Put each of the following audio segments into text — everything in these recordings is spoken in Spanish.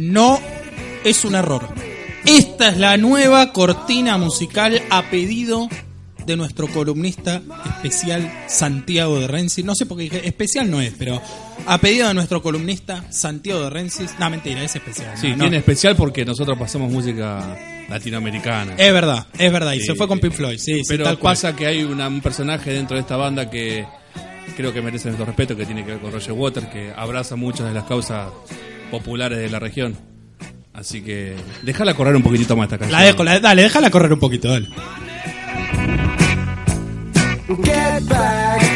No es un error. Esta es la nueva cortina musical a pedido de nuestro columnista especial Santiago de Rensis. No sé por qué dije especial no es, pero a pedido de nuestro columnista Santiago de Rensis. No, mentira, es especial. Sí, no, tiene no. especial porque nosotros pasamos música latinoamericana. Es verdad, es verdad. Y Sí, se fue con sí. Pink Floyd. Sí, sí, Pero tal cual. pasa que hay una- un personaje dentro de esta banda que creo que merece nuestro respeto, que tiene que ver con Roger Waters, que abraza muchas de las causas populares de la región. Así que déjala correr un poquitito más esta canción. La dejo, la- dale, déjala correr un poquito, dale. Get back.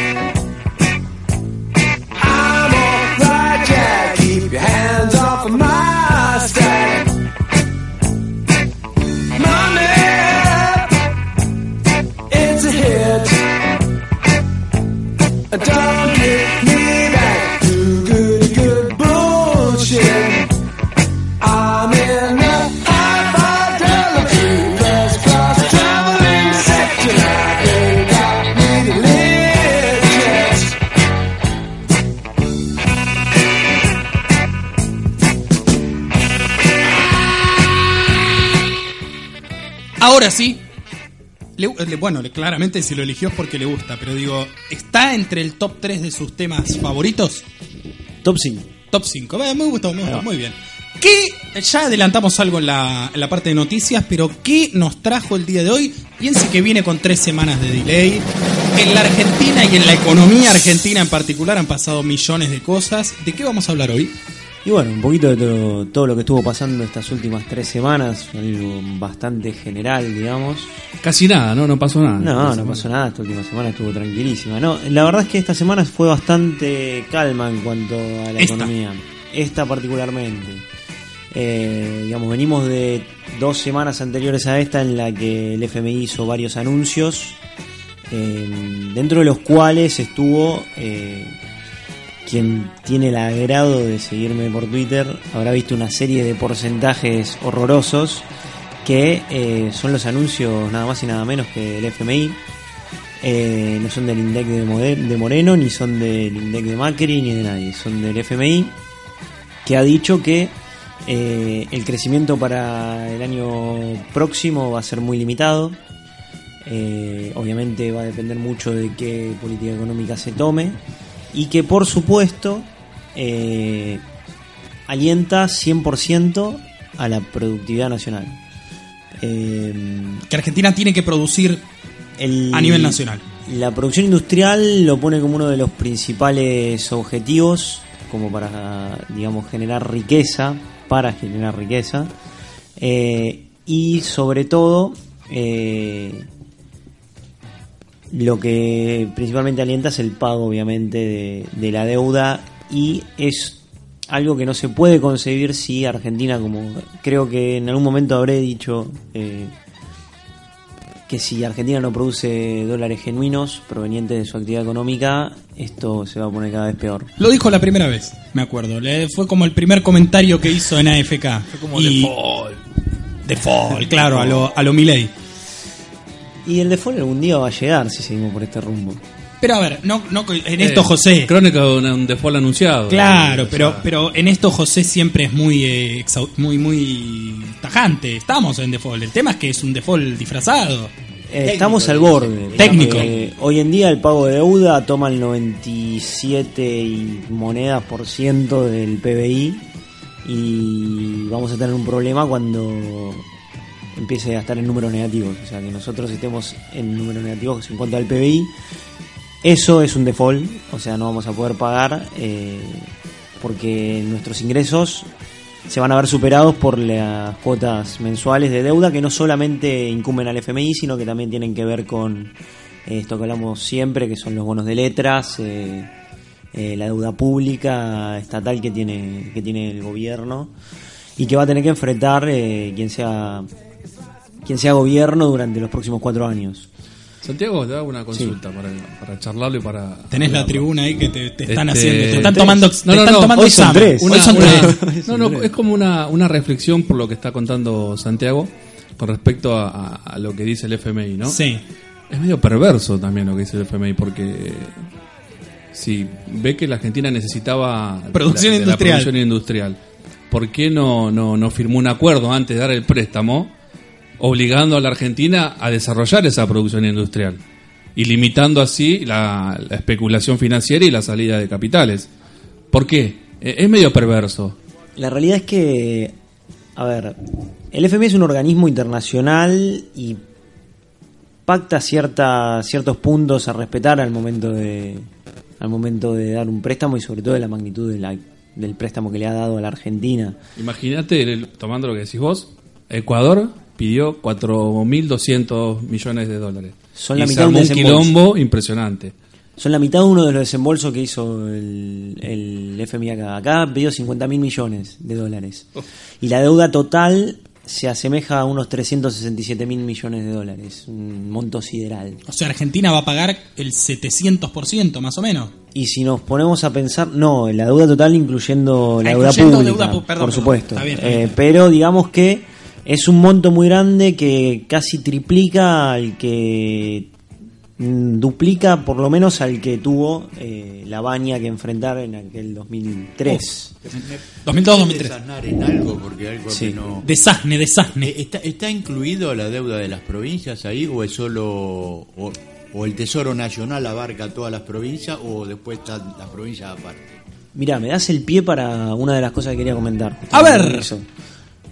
Le- bueno, le- claramente si lo eligió es porque le gusta, pero digo, ¿está entre el top 3 de sus temas favoritos? Top 5. Top 5. Me gustó, me gustó, muy bien. ¿Qué? Ya adelantamos algo en la, en la parte de noticias, pero ¿qué nos trajo el día de hoy? Piense que viene con tres semanas de delay. En la Argentina y en la economía argentina en particular han pasado millones de cosas. ¿De qué vamos a hablar hoy? Y bueno, un poquito de todo, todo lo que estuvo pasando estas últimas tres semanas, algo bastante general, digamos. Casi nada, ¿no? No pasó nada. No, no pasó nada, esta última semana estuvo tranquilísima. No, la verdad es que esta semana fue bastante calma en cuanto a la Esta. economía. Esta particularmente. Eh, digamos, venimos de dos semanas anteriores a esta en la que el FMI hizo varios anuncios, eh, dentro de los cuales estuvo eh, quien tiene el agrado de seguirme por Twitter, habrá visto una serie de porcentajes horrorosos que eh, son los anuncios nada más y nada menos que del FMI. Eh, no son del INDEC de, Moreno, ni son del INDEC de Macri, ni de nadie. Son del FMI, que ha dicho que eh, el crecimiento para el año próximo va a ser muy limitado. Obviamente va a depender mucho de qué política económica se tome. Y que por supuesto eh, alienta 100% a la productividad nacional. Eh, Que Argentina tiene que producir el- a nivel nacional. La producción industrial lo pone como uno de los principales objetivos, como para, digamos, generar riqueza, para generar riqueza. Eh, y sobre todo, eh, lo que principalmente alienta es el pago, obviamente, de, de la deuda y es algo que no se puede concebir si Argentina, como creo que en algún momento habré dicho, eh, que si Argentina no produce dólares genuinos provenientes de su actividad económica, esto se va a poner cada vez peor. Lo dijo la primera vez, me acuerdo. Le- fue como el primer comentario que hizo en AFK. Fue Como y, default. Default, claro, a lo, a lo Milei. Y el default algún día va a llegar si seguimos por este rumbo. Pero a ver, no, no en esto Eh, José. Crónica de un, default anunciado. Claro, Eh, o pero, sea, pero en esto José siempre es muy, eh, muy, muy tajante. Estamos en default. El tema es que es un default disfrazado. Eh, estamos al borde. Técnico. Eh, hoy en día el pago de deuda toma el 97 y monedas por ciento del PBI y vamos a tener un problema cuando empiece a estar en números negativos. O sea, que nosotros estemos en números negativos en cuanto al PBI. Eso es un default, o sea, no vamos a poder pagar eh, porque nuestros ingresos se van a ver superados por las cuotas mensuales de deuda que no solamente incumben al FMI, sino que también tienen que ver con eh, esto que hablamos siempre, que son los bonos de letras, eh, la deuda pública estatal que tiene, que tiene el gobierno y que va a tener que enfrentar quien sea quien sea gobierno durante los próximos cuatro años. Santiago, te hago una consulta para, para charlarlo y para. Tenés la tribuna ahí que te, te están Este, haciendo. Te están tres. tomando, No, no, están no, tomando hoy son tres. Hoy Una- son una- tres. no, no, es como una, una reflexión por lo que está contando Santiago con respecto a, a- a lo que dice el FMI, ¿no? Sí. Es medio perverso también lo que dice el FMI porque si ve que la Argentina necesitaba Producción la industrial. producción industrial. ¿por qué no, no, no firmó un acuerdo antes de dar el préstamo, obligando a la Argentina a desarrollar esa producción industrial y limitando así la, la especulación financiera y la salida de capitales? ¿Por qué? Eh, Es medio perverso. La realidad es que, a ver, el FMI es un organismo internacional y pacta cierta, ciertos puntos a respetar al momento de al momento de dar un préstamo y sobre todo de la magnitud de la- del préstamo que le ha dado a la Argentina. Imagínate, tomando lo que decís vos, Ecuador pidió 4.200 millones de dólares. Son la Y se mitad de un quilombo impresionante. Son la mitad de uno de los desembolsos que hizo el, el FMI acá. Acá pidió 50 mil millones de dólares. Y la deuda total se asemeja a unos 367 mil millones de dólares. Un monto sideral. O sea, Argentina va a pagar el 700% más o menos. Y si nos ponemos a pensar, no, la deuda total incluyendo la Ah, deuda incluyendo pública, deuda perdón, por perdón. supuesto. Está bien, está Eh, bien. pero digamos que es un monto muy grande que casi triplica al que mm, duplica por lo menos al que tuvo eh, la baña que enfrentar en aquel 2003. 2002-2003. desasnar en algo porque algo Sí. no Desasne, desasne. Eh, ¿Está, ¿Está incluido la deuda de las provincias ahí o es solo o, o el Tesoro Nacional abarca todas las provincias o después están las provincias aparte? Mira, me das el pie para una de las cosas que quería comentar. A ver. Eso.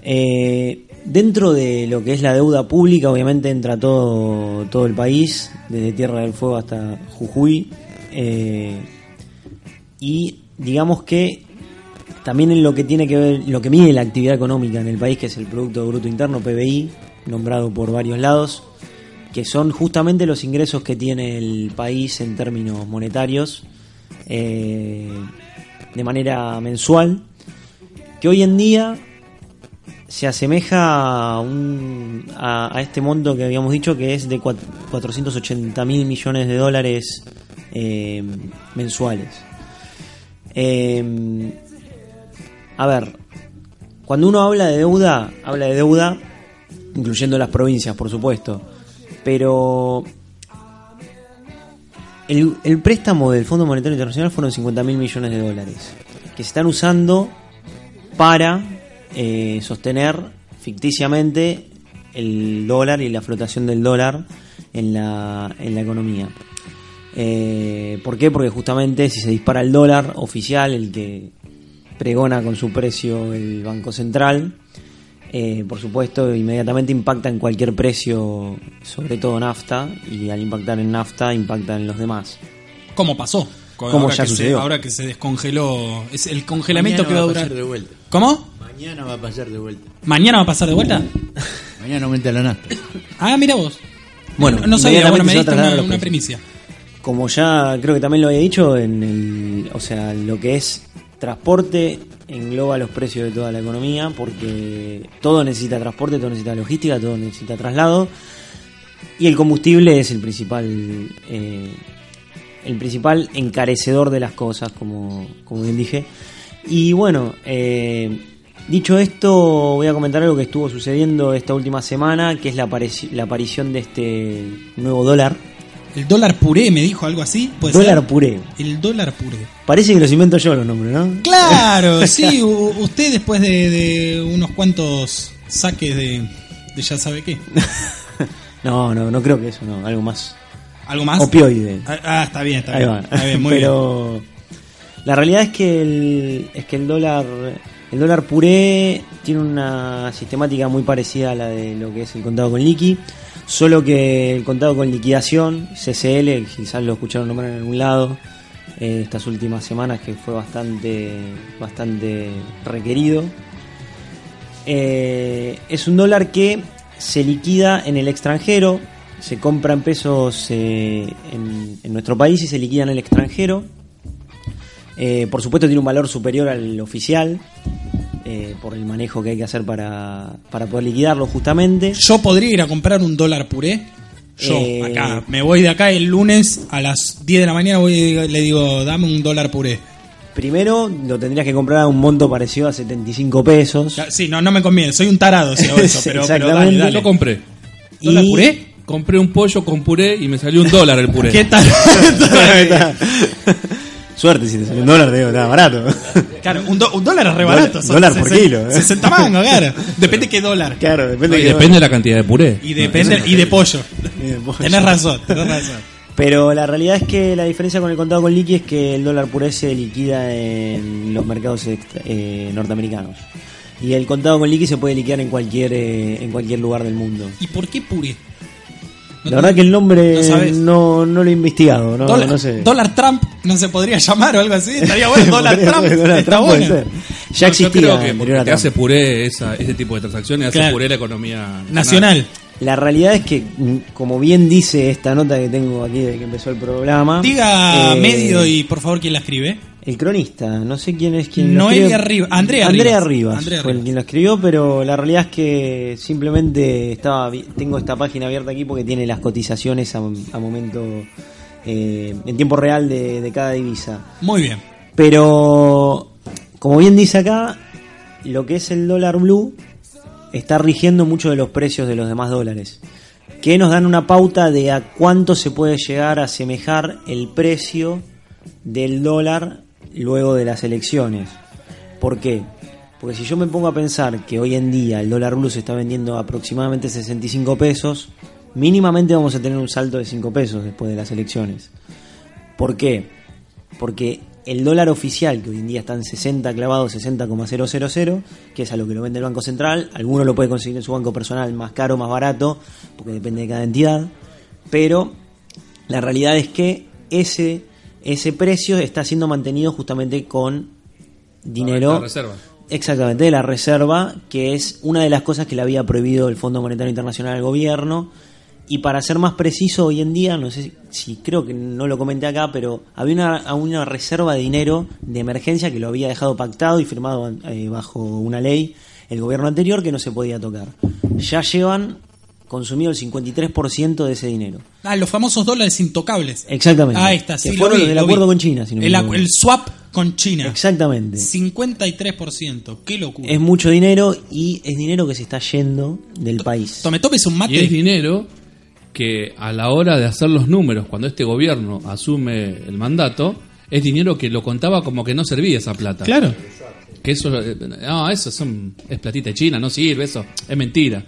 Eh, dentro de lo que es la deuda pública, obviamente entra todo, todo el país, desde Tierra del Fuego hasta Jujuy. eh, y digamos que también en lo que tiene que ver, lo que mide la actividad económica en el país, que es el Producto Bruto Interno, PBI, nombrado por varios lados, que son justamente los ingresos que tiene el país en términos monetarios eh, de manera mensual, que hoy en día se asemeja a, un- a, a este monto que habíamos dicho que es de cua- 480 mil millones de dólares eh, mensuales. Eh, a ver, cuando uno habla de deuda, habla de deuda, incluyendo las provincias, por supuesto, pero el, el préstamo del Fondo Monetario Internacional fueron 50 mil millones de dólares, que se están usando para eh, sostener ficticiamente el dólar y la flotación del dólar en la, en la economía. Eh, ¿Por qué? Porque justamente si se dispara el dólar oficial, el que pregona con su precio el Banco Central, eh, por supuesto, inmediatamente impacta en cualquier precio, sobre todo nafta, y al impactar en nafta, impacta en los demás. ¿Cómo pasó? Co- ¿Cómo ahora ya que se- sucedió? ahora que se descongeló. Es el congelamiento que va a durar. pasar de vuelta. ¿Cómo? Mañana va a pasar de vuelta. ¿Mañana va a pasar de vuelta? Mañana aumenta la nafta. Ah, mira vos. Bueno, no, no sabía, bueno, me diste una, una primicia. Como ya creo que también lo había dicho, en el, o sea, lo que es transporte engloba los precios de toda la economía porque todo necesita transporte, todo necesita logística, todo necesita traslado y el combustible es el principal eh, el principal encarecedor de las cosas, como, como bien dije. Y bueno, eh, dicho esto, voy a comentar algo que estuvo sucediendo esta última semana, que es la, la aparición de este nuevo dólar. El dólar puré me dijo algo así. ¿Puede Dólar ser? puré. El dólar puré. Parece que los invento yo los nombres, ¿no? Claro, sí. usted después de, de unos cuantos saques de, de ya sabe qué. No, no, no creo que eso, no. Algo más ¿Algo más? opioide. Ah, ah, está bien, está Ahí bien. va. Está bien, muy bien. Pero la realidad es que el, es que el dólar el dólar puré tiene una sistemática muy parecida a la de lo que es el contado con liqui, solo que el contado con liquidación, CCL, quizás lo escucharon nombrar en algún lado eh, estas últimas semanas que fue bastante bastante requerido. Eh, es un dólar que se liquida en el extranjero, se compra en pesos eh, en, en nuestro país y se liquida en el extranjero. Eh, por supuesto tiene un valor superior al oficial eh, por el manejo que hay que hacer para, para poder liquidarlo justamente. Yo podría ir a comprar un dólar puré. Yo, Eh, acá, me voy de acá el lunes a las 10 de la mañana voy y le digo, dame un dólar puré. Primero lo tendrías que comprar a un monto parecido a 75 pesos. Sí, no, no me conviene, soy un tarado si hago eso, pero, pero dale, dale. Yo compré. ¿Dólar Y- puré? Compré un pollo con puré y me salió un dólar el puré. ¿Qué tal? Suerte, si te sale un dólar, digo, está barato. Claro, un, do- un dólar es re Dólar- barato. son dólar por 60 kilo, ¿eh? 60 mangos, claro. Depende qué dólar. claro, depende No, y depende de la cantidad de puré. Y depende y de pollo. Y de pollo. Tenés razón, tenés razón. Pero la realidad es que la diferencia con el contado con liqui es que el dólar puré se liquida en los mercados extra- eh, norteamericanos. Y el contado con liqui se puede liquidar en cualquier eh, en cualquier lugar del mundo. ¿Y por qué puré? No La verdad que el nombre no no, no lo he investigado, no, dólar, no sé. dólar Trump no se podría llamar o algo así. Estaría bueno, dólar Podría Trump. está puede bueno. ser. Ya No, yo existía creo que te hace puré esa, ese tipo de transacciones, hace Claro. puré la economía Nacional. La realidad es que, mm, como bien dice esta nota que tengo aquí de que empezó el programa, Diga eh, medio y por favor quién la escribe. El cronista, no sé quién es quien Noelia escribió. Rivas- Andrea Andrea Rivas. Rivas. Andrea fue Rivas. quien lo escribió, pero la realidad es que simplemente estaba tengo esta página abierta aquí porque tiene las cotizaciones a, a momento eh, en tiempo real de, de cada divisa. Muy bien. Pero como bien dice acá, lo que es el dólar blue está rigiendo mucho de los precios de los demás dólares, que nos dan una pauta de a cuánto se puede llegar a asemejar el precio del dólar luego de las elecciones. ¿Por qué? Porque si yo me pongo a pensar que hoy en día el dólar blue se está vendiendo aproximadamente 65 pesos, mínimamente vamos a tener un salto de 5 pesos después de las elecciones. ¿Por qué? Porque el dólar oficial, que hoy en día está en 60 clavado, 60,000, que es a lo que lo vende el Banco Central, alguno lo puede conseguir en su banco personal más caro, más barato, porque depende de cada entidad, pero la realidad es que ese, ese precio está siendo mantenido justamente con dinero... La reserva. Exactamente, de la reserva, que es una de las cosas que le había prohibido el Fondo Monetario Internacional al gobierno. Y para ser más preciso, hoy en día, no sé si, creo que no lo comenté acá, pero había una, una reserva de dinero de emergencia que lo había dejado pactado y firmado eh, bajo una ley el gobierno anterior que no se podía tocar. Ya llevan consumido el 53% de ese dinero. Ah, los famosos dólares intocables. Exactamente. Ah, está, Que sí, lo fueron vi, los del lo vi. acuerdo con China, si no me el, acu- el swap con China. Exactamente. 53%. Qué locura. Es mucho dinero y es dinero que se está yendo del país. Tome, tomes un Y mate. es dinero que a la hora de hacer los números, cuando este gobierno asume el mandato, es dinero que lo contaba como que no servía esa plata. Claro. Que eso, eh, no, eso son, es platita de China, no sirve, eso es mentira.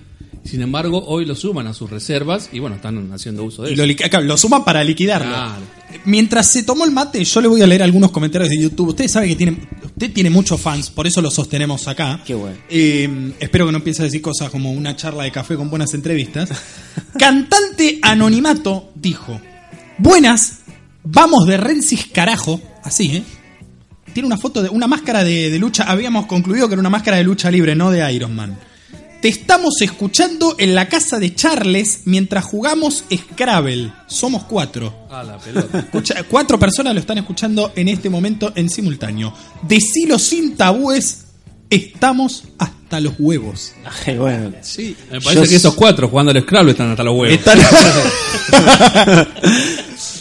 Sin embargo, hoy lo suman a sus reservas y bueno, están haciendo uso de Y eso. lo, suman para liquidarlo. Claro. Mientras se tomó el mate, yo le voy a leer algunos comentarios de YouTube. Ustedes saben que tiene, usted tiene muchos fans, por eso lo sostenemos acá. Qué bueno. Eh, espero que no empiece a decir cosas como una charla de café con buenas entrevistas. Cantante Anonimato dijo: Buenas, vamos de Rensis carajo. Así, ¿eh? Tiene una foto de una máscara de, de lucha. Habíamos concluido que era una máscara de lucha libre, no de Iron Man. Te estamos escuchando en la casa de Charles mientras jugamos Scrabble. Somos cuatro. Ah, la pelota. Escucha- cuatro personas lo están escuchando en este momento en simultáneo. Decilo sin tabúes, estamos hasta los huevos. Ay, bueno. Sí. Me parece Yo que esos cuatro jugando al Scrabble están hasta los huevos.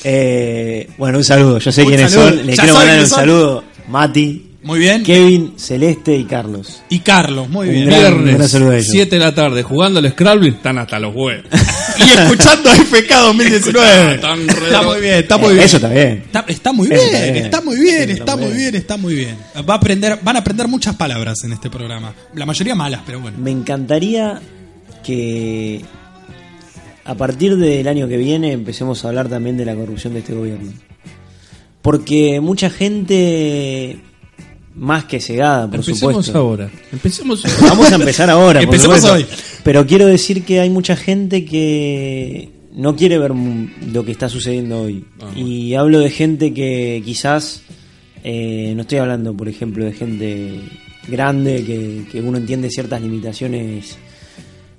Eh, bueno, un saludo. Yo sé Un quiénes saludo. son. Le Ya quiero mandar un son. saludo. Mati, Muy bien. Kevin, Celeste y Carlos. Y Carlos, muy bien. gran- Viernes, gran saludo a ellos. 7 de la tarde, jugando al Scrabble, están hasta los huevos. Y escuchando FK 2019. Tan Está muy bien, está muy Eh, bien. Eso está bien. Está, está muy bien, está bien. está muy bien, está está muy muy bien, está muy bien. Va a aprender, van a aprender muchas palabras en este programa. La mayoría malas, pero bueno. Me encantaría que a partir del año que viene empecemos a hablar también de la corrupción de este gobierno. Porque mucha gente, más que cegada, por Empecemos supuesto. ahora. Empecemos ahora. Vamos a empezar ahora. Empecemos hoy. Pero quiero decir que hay mucha gente que no quiere ver lo que está sucediendo hoy. Ah. Y hablo de gente que quizás, eh, no estoy hablando, por ejemplo, de gente grande que, que uno entiende ciertas limitaciones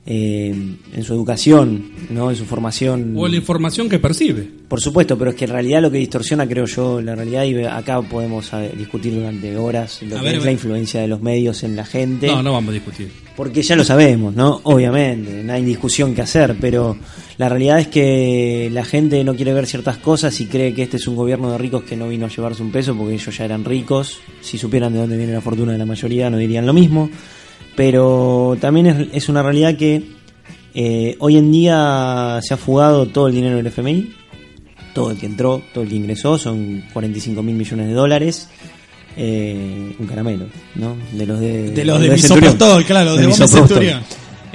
eh, en su educación, ¿no? en su formación. O la información que percibe. Por supuesto, pero es que en realidad lo que distorsiona, creo yo, la realidad, y acá podemos discutir durante horas lo A que ver, es la influencia de los medios en la gente. No, no vamos a discutir. Porque ya lo sabemos, ¿no? Obviamente, no hay discusión que hacer, pero la realidad es que la gente no quiere ver ciertas cosas y cree que este es un gobierno de ricos que no vino a llevarse un peso porque ellos ya eran ricos. Si supieran de dónde viene la fortuna de la mayoría, no dirían lo mismo. Pero también es, es una realidad que eh, hoy en día se ha fugado todo el dinero del FMI. todo el que entró, todo el que ingresó, son 45 mil millones de dólares. Eh, un caramelo, ¿no? De los de, De los de Centurión. Misoprostol, claro, de Misoprostol. Centurión.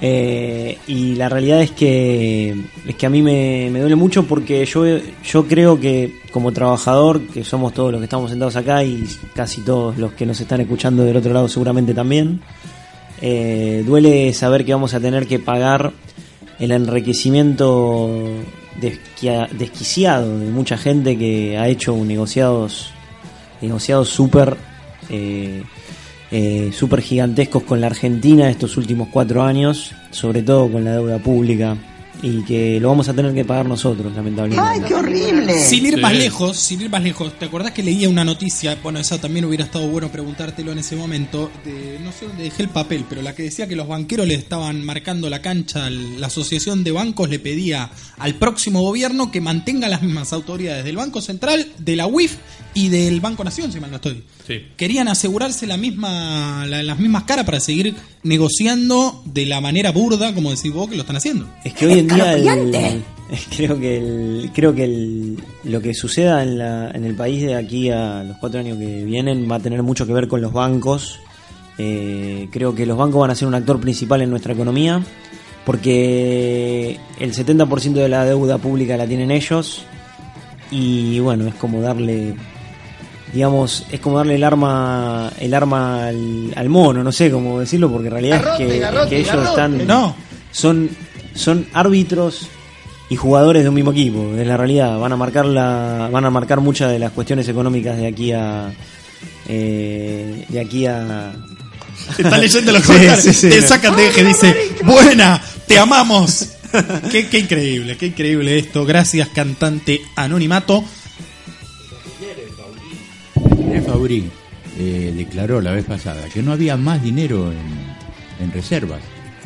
Eh, y la realidad es que es que a mí me, me duele mucho porque yo, yo creo que como trabajador, que somos todos los que estamos sentados acá y casi todos los que nos están escuchando del otro lado seguramente también, eh, duele saber que vamos a tener que pagar el enriquecimiento desquiciado de mucha gente que ha hecho negociados negociados súper eh, eh, súper gigantescos con la Argentina estos últimos cuatro años, sobre todo con la deuda pública, y que lo vamos a tener que pagar nosotros, lamentablemente. Sin ir Sí. más lejos, sin ir más lejos, ¿te acordás que leía una noticia? Bueno, esa también hubiera estado bueno preguntártelo en ese momento. De, no sé dónde dejé el papel, pero la que decía que los banqueros le estaban marcando la cancha, al- la asociación de bancos le pedía al próximo gobierno que mantenga las mismas autoridades del Banco Central, de la UIF y del Banco Nación, si mal no estoy. Sí. Querían asegurarse la misma, la- las mismas caras para seguir negociando de la manera burda, como decís vos, que lo están haciendo. Es que hoy en día el- creo que el- creo que el- lo que suceda en, la- en el país de aquí a los cuatro años que vienen va a tener mucho que ver con los bancos. Eh, creo que los bancos van a ser un actor principal en nuestra economía porque el 70% de la deuda pública la tienen ellos y bueno, es como darle digamos, es como darle el arma el arma al, al mono, no sé cómo decirlo porque en realidad es que, es que ellos están No. son son árbitros y jugadores de un mismo equipo, es la realidad, van a marcar la van a marcar muchas de las cuestiones económicas de aquí a eh, de aquí a Está leyendo los Sí, comentarios. sí, sí, te no. sacan de eje, dice, buena, te amamos. qué, qué increíble, qué increíble esto. Gracias, cantante anonimato. Fabrí eh, declaró la vez pasada que no había más dinero en, en reservas.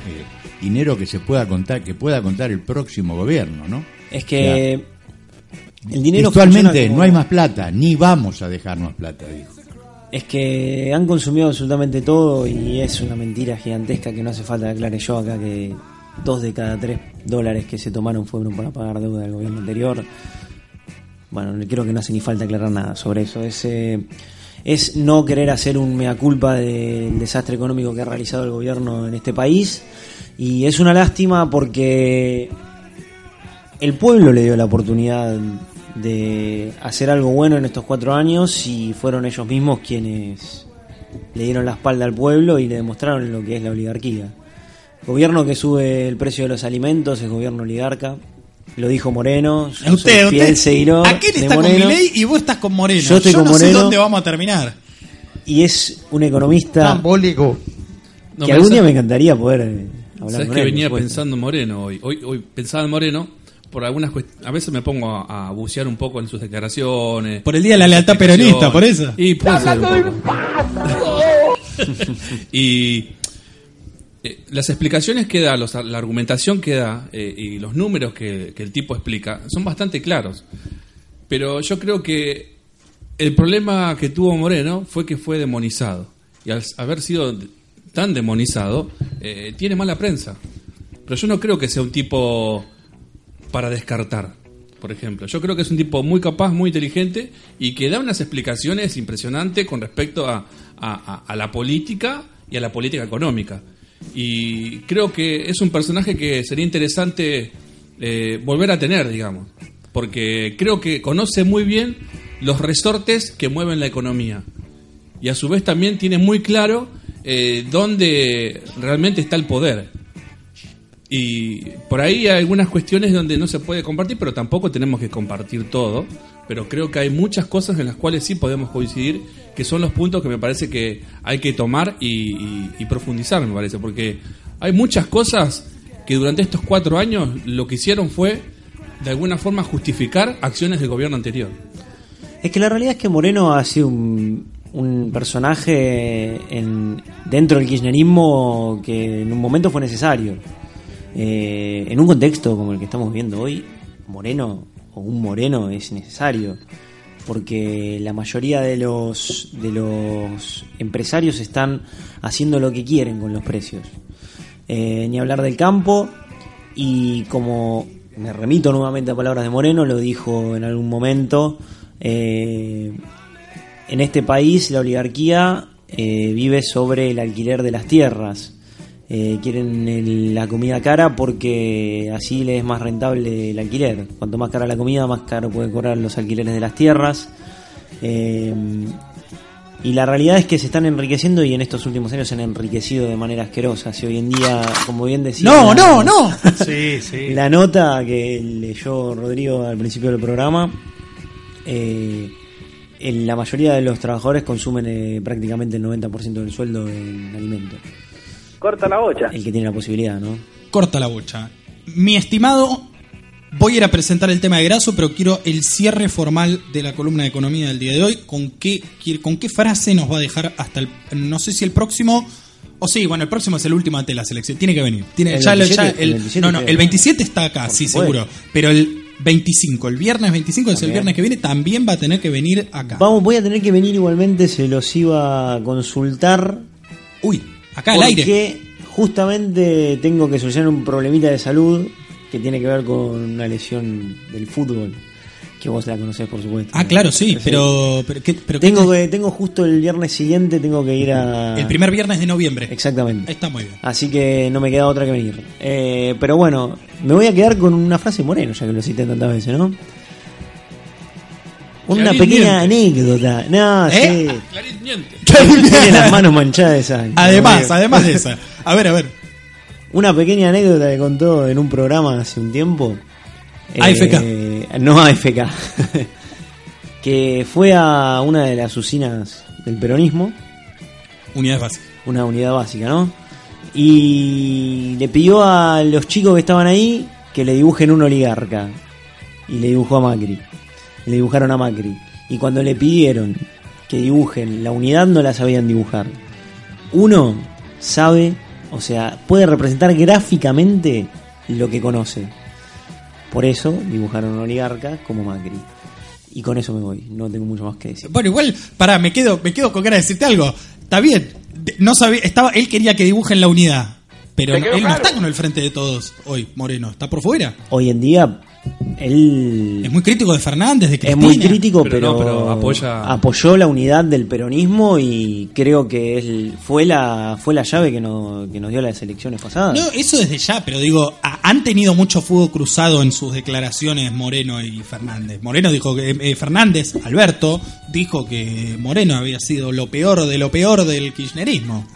Eh, dinero que se pueda contar, que pueda contar el próximo gobierno, ¿no? es que el dinero Actualmente como- no hay más plata, ni vamos a dejar más plata, dijo. Es que han consumido absolutamente todo y es una mentira gigantesca que no hace falta que aclare yo acá que dos de cada tres dólares que se tomaron fueron para pagar deuda del gobierno anterior. Bueno, creo que no hace ni falta aclarar nada sobre eso. Es, eh, es no querer hacer un mea culpa del desastre económico que ha realizado el gobierno en este país y es una lástima porque el pueblo le dio la oportunidad de hacer algo bueno en estos cuatro años y fueron ellos mismos quienes le dieron la espalda al pueblo y le demostraron lo que es la oligarquía. Gobierno que sube el precio de los alimentos es gobierno oligarca. Lo dijo Moreno. yo soy Usted, fiel usted. seguidor Aquel está con Moreno, Milei y vos estás con Moreno. Yo estoy con no sé Moreno. dónde vamos a terminar. Y es un economista No, que algún día me encantaría poder hablar Sabes con que él. venía pensando en Moreno hoy. Hoy, hoy pensaba en Moreno por algunas A veces me pongo a, a bucear un poco en sus declaraciones. Por el Día de la Lealtad. Peronista, por eso. Y puede ser un poco. y eh, las explicaciones que da, los- la argumentación que da eh, y los números que, el tipo explica son bastante claros. Pero yo creo que el problema que tuvo Moreno fue que fue demonizado. Y al haber sido tan demonizado, eh, tiene mala prensa. Pero yo no creo que sea un tipo para descartar, por ejemplo. Yo creo que es un tipo muy capaz, muy inteligente y que da unas explicaciones impresionantes con respecto a la política y a la política económica. Y creo que es un personaje que sería interesante eh, volver a tener, digamos, porque creo que conoce muy bien los resortes que mueven la economía y a su vez también tiene muy claro eh, dónde realmente está el poder. Y por ahí hay algunas cuestiones donde no se puede compartir, pero tampoco tenemos que compartir todo. Pero creo que hay muchas cosas en las cuales sí podemos coincidir, que son los puntos que me parece que hay que tomar y, profundizar, me parece. Porque hay muchas cosas que durante estos cuatro años lo que hicieron fue, de alguna forma, justificar acciones del gobierno anterior. Es que la realidad es que Moreno ha sido un, un personaje en, dentro del kirchnerismo que en un momento fue necesario. Eh, en un contexto como el que estamos viendo hoy, Moreno o un Moreno es necesario. Porque la mayoría de los, de los empresarios están haciendo lo que quieren con los precios. Eh, ni hablar del campo y como me remito nuevamente a palabras de Moreno, lo dijo en algún momento, eh, en este país la oligarquía eh, vive sobre el alquiler de las tierras. Eh, quieren el- la comida cara porque así les es más rentable el alquiler. Cuanto más cara la comida, más caro pueden cobrar los alquileres de las tierras. Eh, y la realidad es que se están enriqueciendo y en estos últimos años se han enriquecido de manera asquerosa. Si hoy en día, como bien decía... No, la- no, no. Sí, sí. La nota que leyó Rodrigo al principio del programa, eh, en la mayoría de los trabajadores consumen eh, prácticamente el 90% del sueldo en alimentos. Corta la bocha. El que tiene la posibilidad, ¿no? Corta la bocha. Mi estimado, voy a ir a presentar el tema de Graso, pero quiero el cierre formal de la columna de economía del día de hoy. ¿Con qué, con qué frase nos va a dejar hasta el. No sé si el próximo. O sí, bueno, el próximo es el último ante la selección. Tiene que venir. Tiene, El ya lo- 27, ya el- el 27 no, no, el 27 está acá, sí, seguro. Pero el 25, el viernes 25, es el viernes que viene, también va a tener que venir acá. Vamos, voy a tener que venir igualmente, se los iba a consultar. Uy, acá al aire. Porque justamente tengo que solucionar un problemita de salud que tiene que ver con una lesión del fútbol. Que vos la conocés, por supuesto. Ah, claro, sí, pero. pero, ¿qué- pero qué Tengo, te- que, tengo justo el viernes siguiente, tengo que ir a. El primer viernes de noviembre. Exactamente. Está muy bien. Así que no me queda otra que venir. Eh, pero bueno, me voy a quedar con una frase Moreno, ya que lo cité tantas veces, ¿no? Una Clarín pequeña anécdota. No, ¿Eh? sí. Clarín miente. Tiene las manos manchadas de sangre. Además, además de esa. A ver, a ver. Una pequeña anécdota que contó en un programa hace un tiempo. AFK. no AFK. que fue a una de las usinas del peronismo, Unidades básicas. una unidad básica, ¿no? Y le pidió a los chicos que estaban ahí que le dibujen un oligarca. Y le dibujó a Macri. Le dibujaron a Macri. Y cuando le pidieron que dibujen la unidad, no la sabían dibujar. Uno sabe, o sea, puede representar gráficamente lo que conoce. Por eso dibujaron un oligarca como Macri. Y con eso me voy, no tengo mucho más que decir. Bueno, igual, pará, me quedo, me quedo con ganas de decirte algo. Está bien. No sabía, estaba, él quería que dibujen la unidad. Pero ¿Te no- quedó él no está con el frente de todos hoy, Moreno. Está por fuera. Hoy en día, él Es muy crítico de Fernández, de Es Cristina. muy crítico, Pero pero, no, pero apoya- apoyó la unidad del peronismo y creo que él fue la fue la llave que, no- que nos dio las elecciones pasadas. No, eso desde ya, pero digo, a- han tenido mucho fuego cruzado en sus declaraciones Moreno y Fernández. Moreno dijo que eh, Fernández, Alberto, dijo que Moreno había sido lo peor de lo peor del kirchnerismo.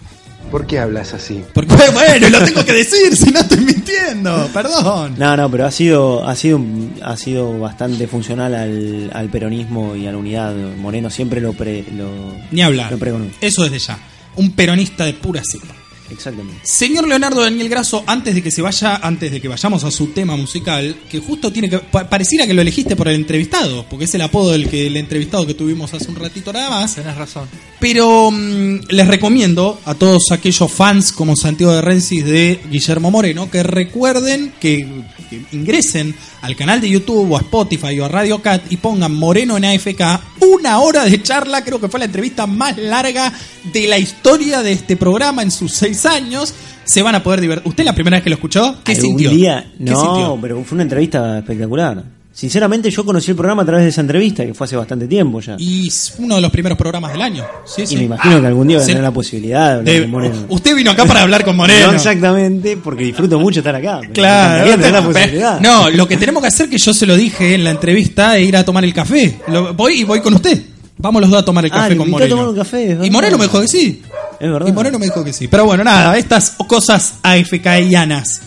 ¿Por qué hablas así? Porque bueno, lo tengo que decir, si no estoy mintiendo, perdón. No, no, pero ha sido ha sido ha sido bastante funcional al, al peronismo y a la unidad. Moreno siempre lo pre, lo, Ni hablar. lo pregonó. Eso desde ya. Un peronista de pura cepa. Exactamente. Señor Leonardo Daniel Grasso, antes de que se vaya, antes de que vayamos a su tema musical, que justo tiene que. pa- pareciera que lo elegiste por el entrevistado, porque es el apodo del que el entrevistado que tuvimos hace un ratito nada más. Tenés razón. Pero mm, les recomiendo a todos aquellos fans como Santiago de Rensis de Guillermo Moreno que recuerden que, que ingresen al canal de YouTube o a Spotify o a Radio Cat y pongan Moreno en AFK una hora de charla, creo que fue la entrevista más larga de la historia de este programa en sus seis años. Se van a poder divertir. ¿Usted la primera vez que lo escuchó? ¿Qué Algún sintió? día, ¿Qué no, sintió? pero fue una entrevista espectacular. Sinceramente, yo conocí el programa a través de esa entrevista, que fue hace bastante tiempo ya. Y, Y es uno de los primeros programas del año. Sí, sí. me imagino que algún día voy a Sí. tener la posibilidad de hablar De- con Moreno. usted vino acá para hablar con Moreno. No exactamente, porque disfruto mucho estar acá. Claro, tener la posibilidad. no, lo que tenemos que hacer, que yo se lo dije en la entrevista, es ir a tomar el café. Lo- voy y voy con usted. Vamos los dos a tomar el Ah, café le con invitó a Moreno. tomar un café, y. Moreno me dijo que sí. Es verdad. Y Moreno me dijo que sí. Pero bueno, nada, estas cosas AFKianas.